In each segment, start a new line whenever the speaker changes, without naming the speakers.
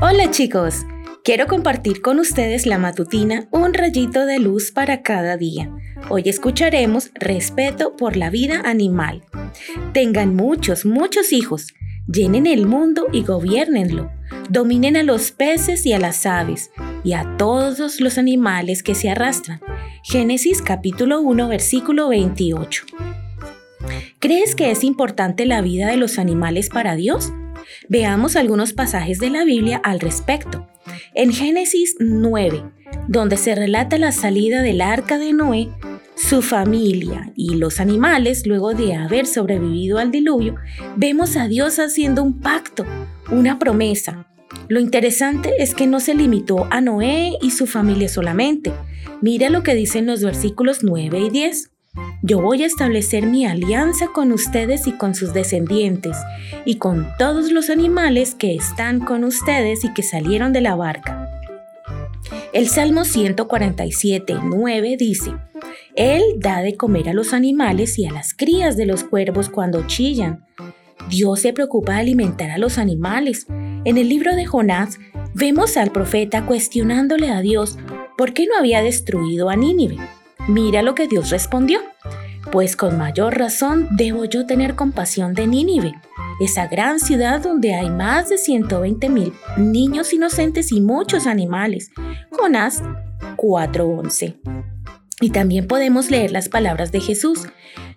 Hola chicos, quiero compartir con ustedes la matutina Un rayito de luz para cada día. Hoy escucharemos respeto por la vida animal. Tengan muchos, muchos hijos, llenen el mundo y gobiernenlo. Dominen a los peces y a las aves y a todos los animales que se arrastran. Génesis capítulo 1 versículo 28. ¿Crees que es importante la vida de los animales para Dios? Veamos algunos pasajes de la Biblia al respecto. En Génesis 9, donde se relata la salida del arca de Noé, su familia y los animales, luego de haber sobrevivido al diluvio, vemos a Dios haciendo un pacto, una promesa. Lo interesante es que no se limitó a Noé y su familia solamente. Mira lo que dicen los versículos 9 y 10. Yo voy a establecer mi alianza con ustedes y con sus descendientes, y con todos los animales que están con ustedes y que salieron de la barca. El Salmo 147, 9 dice, Él da de comer a los animales y a las crías de los cuervos cuando chillan. Dios se preocupa de alimentar a los animales. En el libro de Jonás vemos al profeta cuestionándole a Dios por qué no había destruido a Nínive. Mira lo que Dios respondió. Pues con mayor razón debo yo tener compasión de Nínive, esa gran ciudad donde hay más de 120 mil niños inocentes y muchos animales. Jonás 4:11. Y también podemos leer las palabras de Jesús.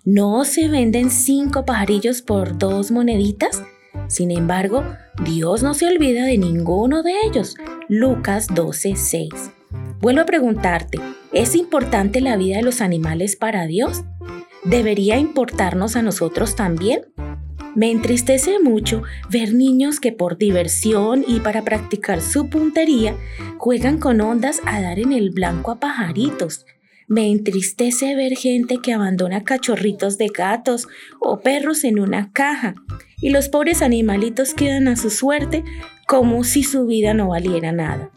¿No se venden cinco pajarillos por dos moneditas? Sin embargo, Dios no se olvida de ninguno de ellos. Lucas 12:6. Vuelvo a preguntarte, ¿Es importante la vida de los animales para Dios? ¿Debería importarnos a nosotros también? Me entristece mucho ver niños que por diversión y para practicar su puntería juegan con ondas a dar en el blanco a pajaritos. Me entristece ver gente que abandona cachorritos de gatos o perros en una caja y los pobres animalitos quedan a su suerte como si su vida no valiera nada.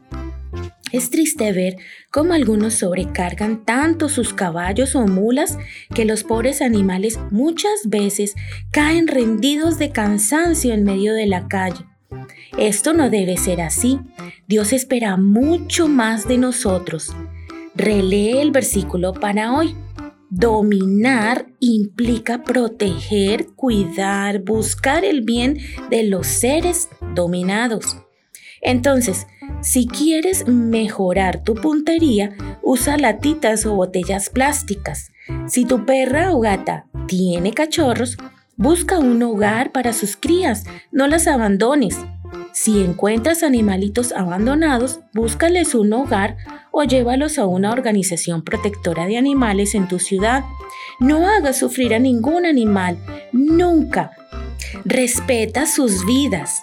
Es triste ver cómo algunos sobrecargan tanto sus caballos o mulas que los pobres animales muchas veces caen rendidos de cansancio en medio de la calle. Esto no debe ser así. Dios espera mucho más de nosotros. Relee el versículo para hoy. Dominar implica proteger, cuidar, buscar el bien de los seres dominados. Entonces, si quieres mejorar tu puntería, usa latitas o botellas plásticas. Si tu perra o gata tiene cachorros, busca un hogar para sus crías, no las abandones. Si encuentras animalitos abandonados, búscales un hogar o llévalos a una organización protectora de animales en tu ciudad. No hagas sufrir a ningún animal, nunca. Respeta sus vidas.